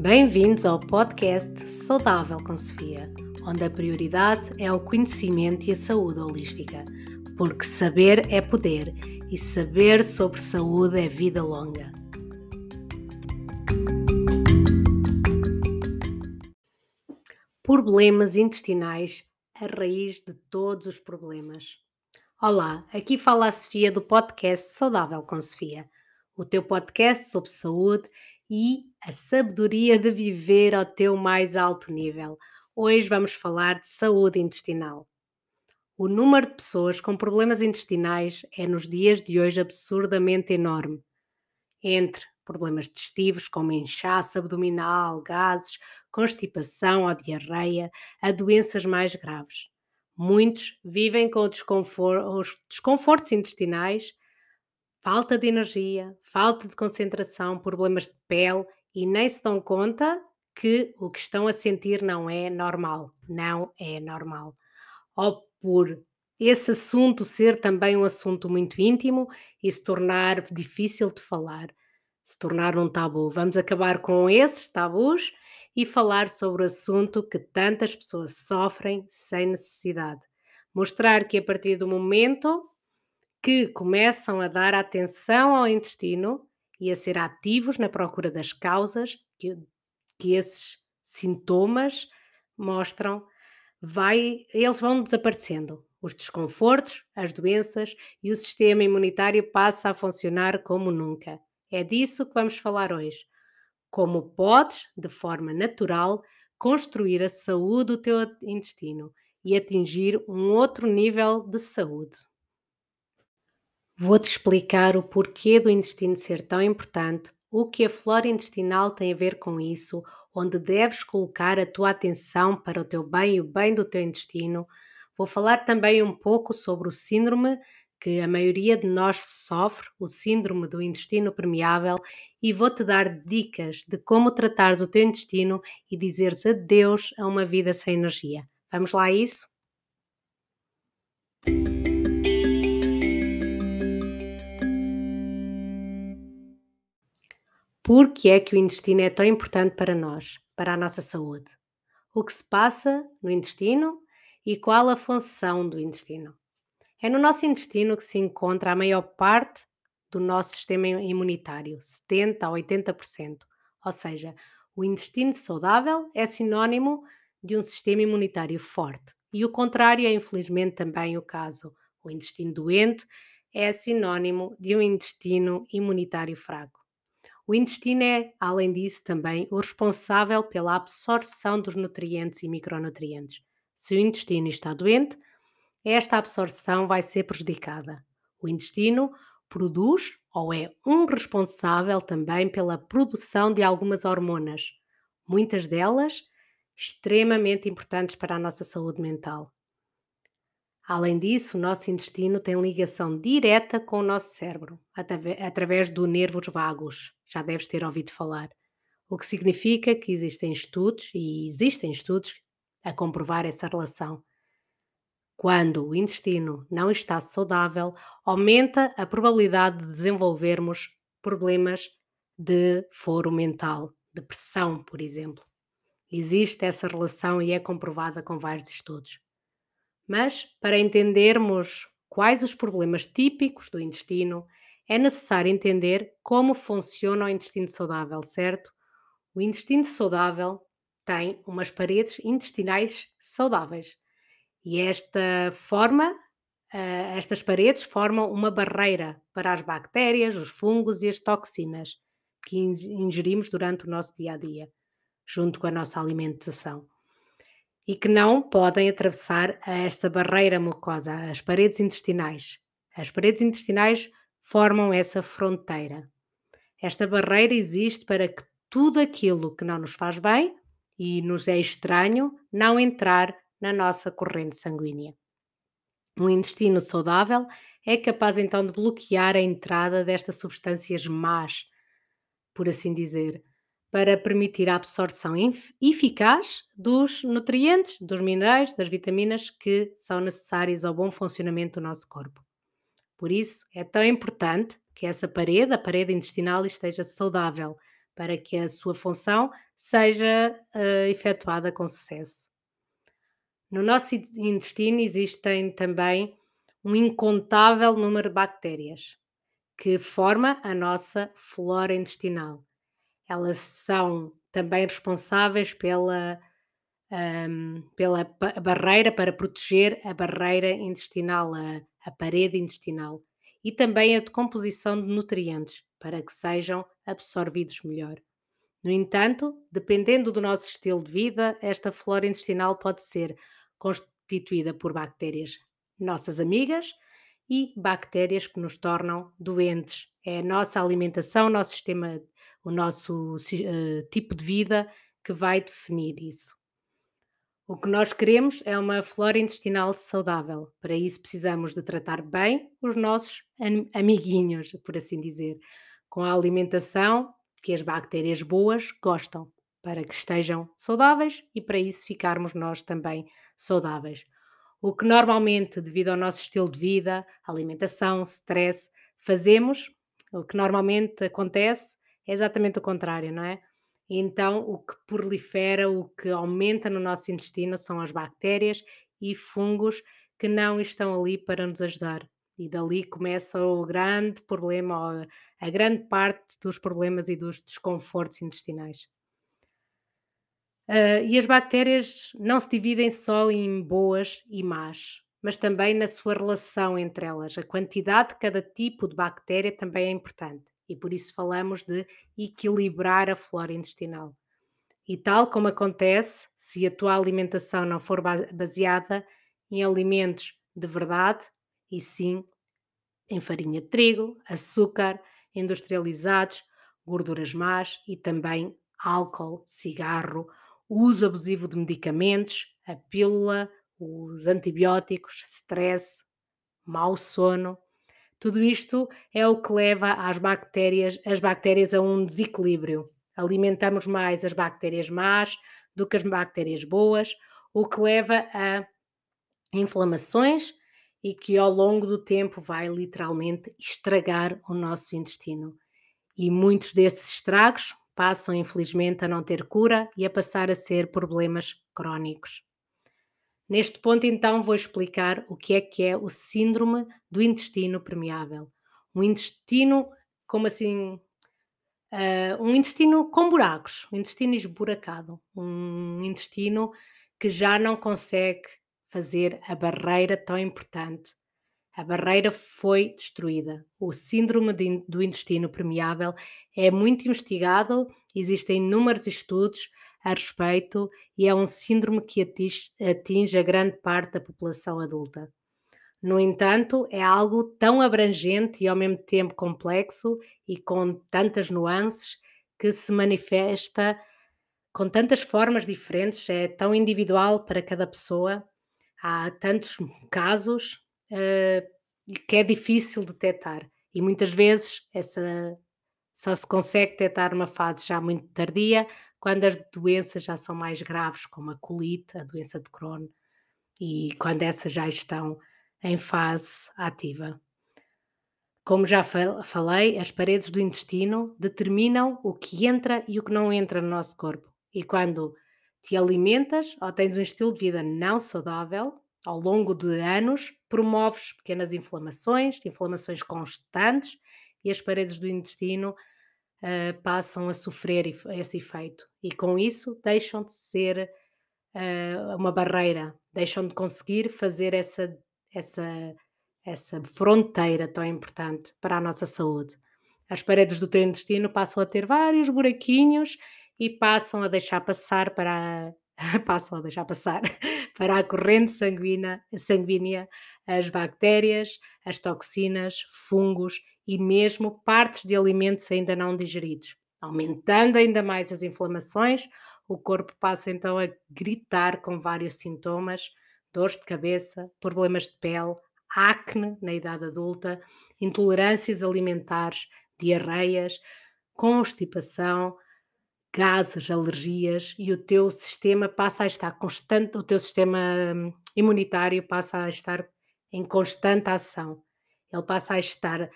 Bem-vindos ao podcast Saudável com Sofia, onde a prioridade é o conhecimento e a saúde holística, porque saber é poder e saber sobre saúde é vida longa. Problemas intestinais, a raiz de todos os problemas. Olá, aqui fala a Sofia do podcast Saudável com Sofia, o teu podcast sobre saúde e a sabedoria de viver ao teu mais alto nível. Hoje vamos falar de saúde intestinal. O número de pessoas com problemas intestinais é nos dias de hoje absurdamente enorme. Entre problemas digestivos como inchaço abdominal, gases, constipação ou diarreia, a doenças mais graves. Muitos vivem com os desconfortos intestinais falta de energia, falta de concentração, problemas de pele e nem se dão conta que o que estão a sentir não é normal. Não é normal. Ou por esse assunto ser também um assunto muito íntimo e se tornar difícil de falar, se tornar um tabu. Vamos acabar com esses tabus e falar sobre o assunto que tantas pessoas sofrem sem necessidade. Mostrar que a partir do momento que começam a dar atenção ao intestino e a ser ativos na procura das causas que, que esses sintomas mostram, vai, eles vão desaparecendo. Os desconfortos, as doenças e o sistema imunitário passa a funcionar como nunca. É disso que vamos falar hoje. Como podes, de forma natural, construir a saúde do teu intestino e atingir um outro nível de saúde. Vou-te explicar o porquê do intestino ser tão importante, o que a flora intestinal tem a ver com isso, onde deves colocar a tua atenção para o teu bem e o bem do teu intestino. Vou falar também um pouco sobre o síndrome que a maioria de nós sofre, o síndrome do intestino permeável, e vou-te dar dicas de como tratares o teu intestino e dizeres adeus a uma vida sem energia. Vamos lá a isso? Por que é que o intestino é tão importante para nós, para a nossa saúde? O que se passa no intestino e qual a função do intestino? É no nosso intestino que se encontra a maior parte do nosso sistema imunitário, 70 a 80%. Ou seja, o intestino saudável é sinónimo de um sistema imunitário forte. E o contrário é infelizmente também o caso. O intestino doente é sinónimo de um intestino imunitário fraco. O intestino é, além disso, também o responsável pela absorção dos nutrientes e micronutrientes. Se o intestino está doente, esta absorção vai ser prejudicada. O intestino produz ou é um responsável também pela produção de algumas hormonas, muitas delas extremamente importantes para a nossa saúde mental. Além disso, o nosso intestino tem ligação direta com o nosso cérebro, através do nervos vagos. Já deves ter ouvido falar. O que significa que existem estudos, e existem estudos, a comprovar essa relação. Quando o intestino não está saudável, aumenta a probabilidade de desenvolvermos problemas de foro mental, depressão, por exemplo. Existe essa relação e é comprovada com vários estudos. Mas, para entendermos quais os problemas típicos do intestino, é necessário entender como funciona o intestino saudável, certo? O intestino saudável tem umas paredes intestinais saudáveis e esta forma, eh, estas paredes formam uma barreira para as bactérias, os fungos e as toxinas que ingerimos durante o nosso dia a dia, junto com a nossa alimentação e que não podem atravessar esta barreira mucosa, as paredes intestinais. As paredes intestinais formam essa fronteira. Esta barreira existe para que tudo aquilo que não nos faz bem e nos é estranho não entrar na nossa corrente sanguínea. Um intestino saudável é capaz então de bloquear a entrada destas substâncias más, por assim dizer, para permitir a absorção eficaz dos nutrientes, dos minerais, das vitaminas que são necessárias ao bom funcionamento do nosso corpo. Por isso, é tão importante que essa parede, a parede intestinal, esteja saudável, para que a sua função seja uh, efetuada com sucesso. No nosso intestino existem também um incontável número de bactérias que forma a nossa flora intestinal. Elas são também responsáveis pela, um, pela barreira, para proteger a barreira intestinal, a, a parede intestinal, e também a decomposição de nutrientes, para que sejam absorvidos melhor. No entanto, dependendo do nosso estilo de vida, esta flora intestinal pode ser constituída por bactérias nossas amigas e bactérias que nos tornam doentes. É a nossa alimentação, o nosso sistema, o nosso uh, tipo de vida que vai definir isso. O que nós queremos é uma flora intestinal saudável. Para isso precisamos de tratar bem os nossos amiguinhos, por assim dizer, com a alimentação que as bactérias boas gostam, para que estejam saudáveis e para isso ficarmos nós também saudáveis. O que normalmente, devido ao nosso estilo de vida, alimentação, stress, fazemos, o que normalmente acontece é exatamente o contrário, não é? Então, o que prolifera, o que aumenta no nosso intestino são as bactérias e fungos que não estão ali para nos ajudar. E dali começa o grande problema, a grande parte dos problemas e dos desconfortos intestinais. Uh, e as bactérias não se dividem só em boas e más, mas também na sua relação entre elas. A quantidade de cada tipo de bactéria também é importante e por isso falamos de equilibrar a flora intestinal. E tal como acontece se a tua alimentação não for baseada em alimentos de verdade, e sim em farinha de trigo, açúcar, industrializados, gorduras más e também álcool, cigarro, uso abusivo de medicamentos, a pílula, os antibióticos, stress, mau sono. Tudo isto é o que leva às bactérias, as bactérias a um desequilíbrio. Alimentamos mais as bactérias más do que as bactérias boas, o que leva a inflamações e que ao longo do tempo vai literalmente estragar o nosso intestino. E muitos desses estragos passam infelizmente a não ter cura e a passar a ser problemas crónicos. Neste ponto, então, vou explicar o que é que é o síndrome do intestino permeável. Um intestino, como assim? Uh, um intestino com buracos, um intestino esburacado, um intestino que já não consegue fazer a barreira tão importante a barreira foi destruída. O síndrome de, do intestino permeável é muito investigado, existem inúmeros estudos a respeito e é um síndrome que atinge, atinge a grande parte da população adulta. No entanto, é algo tão abrangente e ao mesmo tempo complexo e com tantas nuances que se manifesta com tantas formas diferentes, é tão individual para cada pessoa. Há tantos casos uh, que é difícil detectar. E muitas vezes essa só se consegue detectar numa fase já muito tardia, quando as doenças já são mais graves, como a colite, a doença de Crohn, e quando essas já estão em fase ativa. Como já falei, as paredes do intestino determinam o que entra e o que não entra no nosso corpo. E quando te alimentas ou tens um estilo de vida não saudável, ao longo de anos, promoves pequenas inflamações, inflamações constantes, e as paredes do intestino uh, passam a sofrer esse efeito. E com isso deixam de ser uh, uma barreira, deixam de conseguir fazer essa, essa, essa fronteira tão importante para a nossa saúde. As paredes do teu intestino passam a ter vários buraquinhos e passam a deixar passar para passam a deixar passar para a corrente sanguínea, sanguínea as bactérias, as toxinas, fungos e mesmo partes de alimentos ainda não digeridos. Aumentando ainda mais as inflamações, o corpo passa então a gritar com vários sintomas: dores de cabeça, problemas de pele, acne na idade adulta, intolerâncias alimentares, diarreias, constipação, gases, alergias e o teu sistema passa a estar constante, o teu sistema hum, imunitário passa a estar em constante ação. Ele passa a estar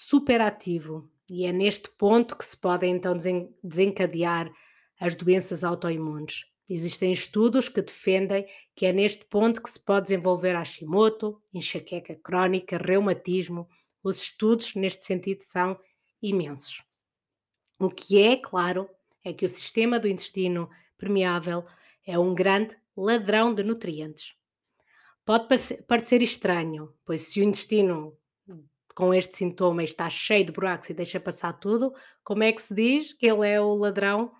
super ativo E é neste ponto que se podem então desencadear as doenças autoimunes. Existem estudos que defendem que é neste ponto que se pode desenvolver Hashimoto, enxaqueca crónica, reumatismo. Os estudos neste sentido são imensos. O que é claro é que o sistema do intestino permeável é um grande ladrão de nutrientes. Pode parecer estranho, pois se o intestino com este sintoma está cheio de buracos e deixa passar tudo, como é que se diz que ele é o ladrão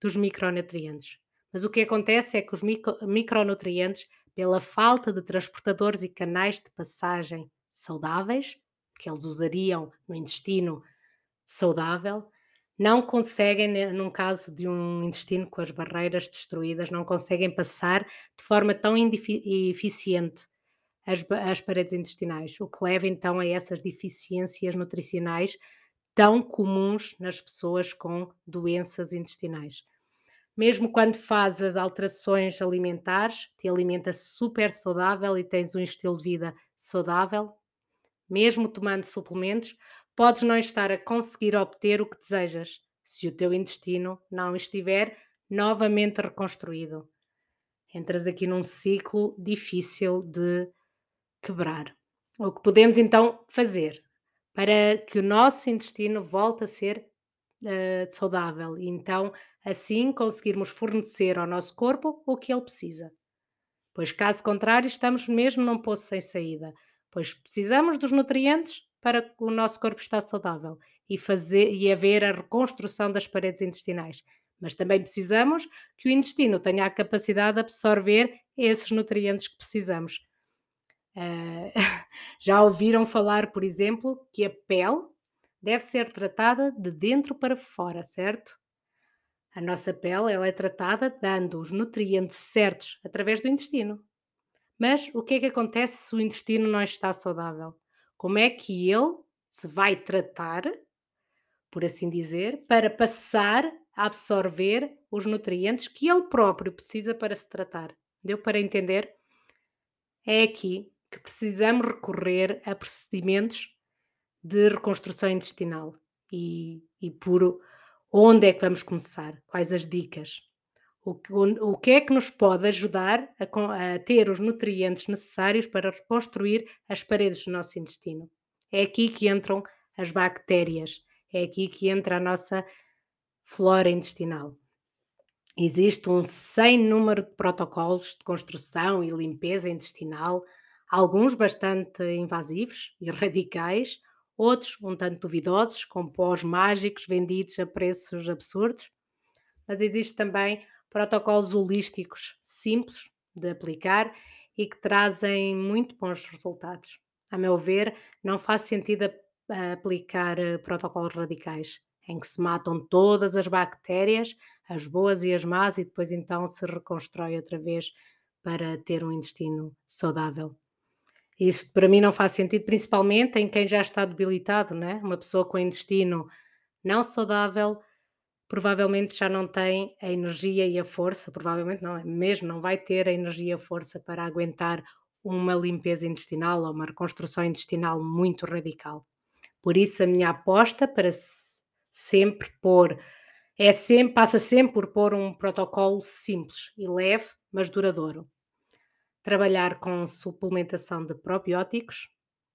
dos micronutrientes? Mas o que acontece é que os micro, micronutrientes, pela falta de transportadores e canais de passagem saudáveis, que eles usariam no intestino saudável, não conseguem, num caso de um intestino com as barreiras destruídas, não conseguem passar de forma tão eficiente as, as paredes intestinais, o que leva então a essas deficiências nutricionais tão comuns nas pessoas com doenças intestinais. Mesmo quando fazes alterações alimentares, te alimentas super saudável e tens um estilo de vida saudável, mesmo tomando suplementos, podes não estar a conseguir obter o que desejas se o teu intestino não estiver novamente reconstruído. Entras aqui num ciclo difícil de quebrar. O que podemos então fazer para que o nosso intestino volte a ser uh, saudável e então assim conseguirmos fornecer ao nosso corpo o que ele precisa. Pois caso contrário, estamos mesmo num poço sem saída, pois precisamos dos nutrientes para o nosso corpo estar saudável e fazer e haver a reconstrução das paredes intestinais. Mas também precisamos que o intestino tenha a capacidade de absorver esses nutrientes que precisamos. Uh, já ouviram falar, por exemplo, que a pele deve ser tratada de dentro para fora, certo? A nossa pele ela é tratada dando os nutrientes certos através do intestino. Mas o que é que acontece se o intestino não está saudável? Como é que ele se vai tratar, por assim dizer, para passar a absorver os nutrientes que ele próprio precisa para se tratar? Deu para entender? É aqui que precisamos recorrer a procedimentos de reconstrução intestinal. E, e por onde é que vamos começar? Quais as dicas? O que, o que é que nos pode ajudar a, a ter os nutrientes necessários para reconstruir as paredes do nosso intestino? É aqui que entram as bactérias, é aqui que entra a nossa flora intestinal. Existe um sem número de protocolos de construção e limpeza intestinal alguns bastante invasivos e radicais, outros um tanto duvidosos, com pós mágicos vendidos a preços absurdos. Mas existe também protocolos holísticos simples de aplicar e que trazem muito bons resultados. A meu ver, não faz sentido aplicar eh, protocolos radicais, em que se matam todas as bactérias, as boas e as más, e depois então se reconstrói outra vez para ter um intestino saudável. Isso para mim não faz sentido, principalmente em quem já está debilitado, né? Uma pessoa com intestino não saudável provavelmente já não tem a energia e a força, provavelmente não, é mesmo não vai ter a energia e a força para aguentar uma limpeza intestinal ou uma reconstrução intestinal muito radical. Por isso a minha aposta para sempre pôr é sempre, passa sempre por pôr um protocolo simples e leve, mas duradouro trabalhar com suplementação de probióticos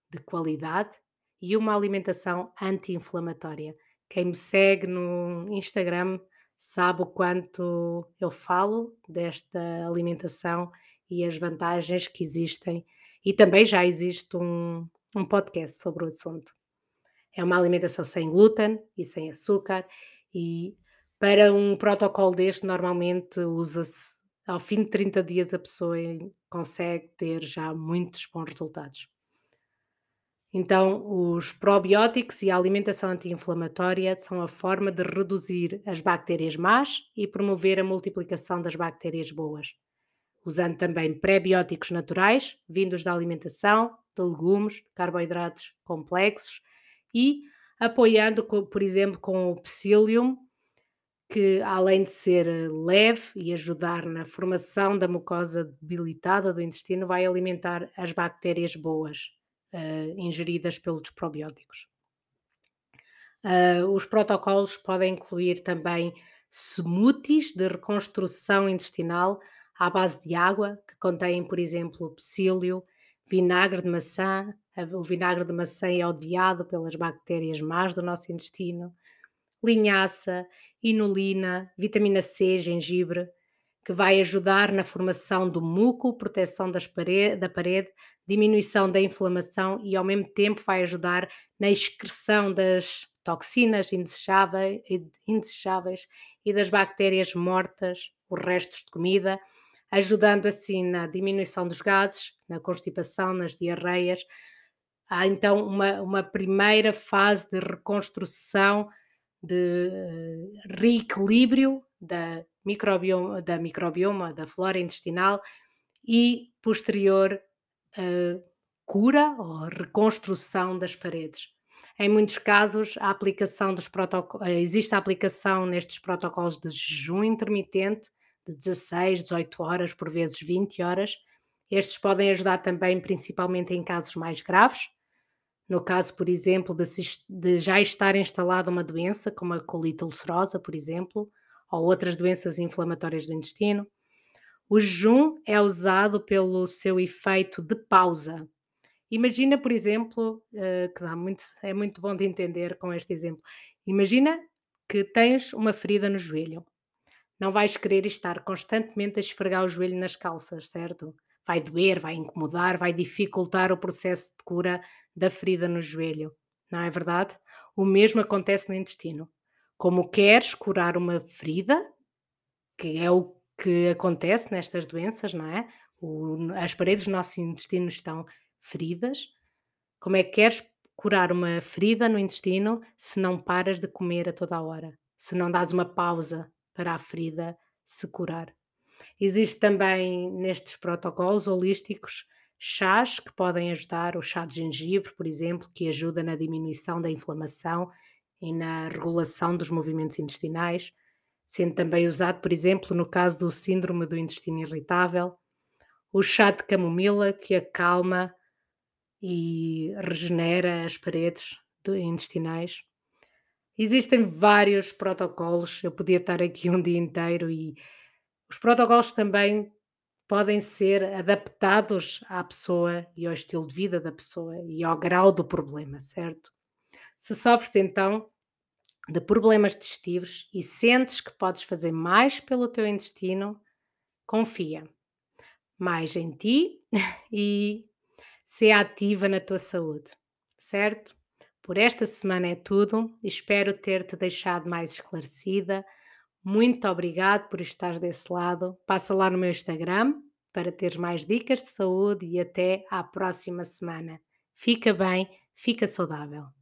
de qualidade e uma alimentação anti-inflamatória. Quem me segue no Instagram sabe o quanto eu falo desta alimentação e as vantagens que existem, e também já existe um, um podcast sobre o assunto. É uma alimentação sem glúten e sem açúcar, e para um protocolo deste, normalmente usa-se ao fim de 30 dias a pessoa consegue ter já muitos bons resultados. Então, os probióticos e a alimentação anti-inflamatória são a forma de reduzir as bactérias más e promover a multiplicação das bactérias boas, usando também prebióticos naturais, vindos da alimentação, de legumes, carboidratos complexos e apoiando, por exemplo, com o psyllium, que além de ser eh, leve e ajudar na formação da mucosa debilitada do intestino, vai alimentar as bactérias boas uh, ingeridas pelos probióticos. Ah, os protocolos podem incluir também smoothies de reconstrução intestinal à base de água, que contêm, por exemplo, psyllium, vinagre de maçã. O vinagre de maçã é odiado pelas bactérias más do nosso intestino. Linhaça, inulina, vitamina C, gengibre, que vai ajudar na formação do muco, proteção das pare- da parede, diminuição da inflamação e, ao mesmo tempo, vai ajudar na excreção das toxinas indesejáveis, indesejáveis e das bactérias mortas, os restos de comida, ajudando assim na diminuição dos gases, na constipação, nas diarreias. Há então uma, uma primeira fase de reconstrução, de eh, reequilíbrio da microbioma, da microbioma, da flora intestinal e posterior eh, cura ou reconstrução das paredes. Em muitos casos, a aplicação dos protocolos, existe a aplicação nestes protocolos de jejum intermitente de 16, 18 horas, por vezes 20 horas. Estes podem ajudar também, principalmente em casos mais graves. No caso, por exemplo, de, de já estar instalada uma doença, como a colite ulcerosa, por exemplo, ou outras doenças inflamatórias do intestino. O jejum é usado pelo seu efeito de pausa. Imagina, por exemplo, eh, que dá muito, é muito bom de entender com este exemplo. Imagina que tens uma ferida no joelho. Não vais querer estar constantemente a esfregar o joelho nas calças, certo? Vai doer, vai incomodar, vai dificultar o processo de cura da ferida no joelho, não é verdade? O mesmo acontece no intestino. Como queres curar uma ferida, que é o que acontece nestas doenças, não é? O- as paredes do nosso intestino estão feridas. Como é que queres curar uma ferida no intestino se não paras de comer a toda a hora? Se não dás uma pausa para a ferida se curar? Existe também nestes protocolos holísticos chás que podem ajudar, o chá de gengibre, por exemplo, que ajuda na diminuição da inflamação e na regulação dos movimentos intestinais, sendo também usado, por exemplo, no caso do síndrome do intestino irritável. O chá de camomila, que acalma e regenera as paredes intestinais. Existem vários protocolos, eu podia estar aqui um dia inteiro e os protocolos também podem ser adaptados à pessoa e ao estilo de vida da pessoa e ao grau do problema, certo? Se sofres então de problemas digestivos e sentes que podes fazer mais pelo teu intestino, confia mais em ti e ser ativa na tua saúde, certo? Por esta semana é tudo. Espero ter-te deixado mais esclarecida. Muito obrigado por estares desse lado. Passa lá no meu Instagram para teres mais dicas de saúde e até à próxima semana. Fica bem, fica saudável.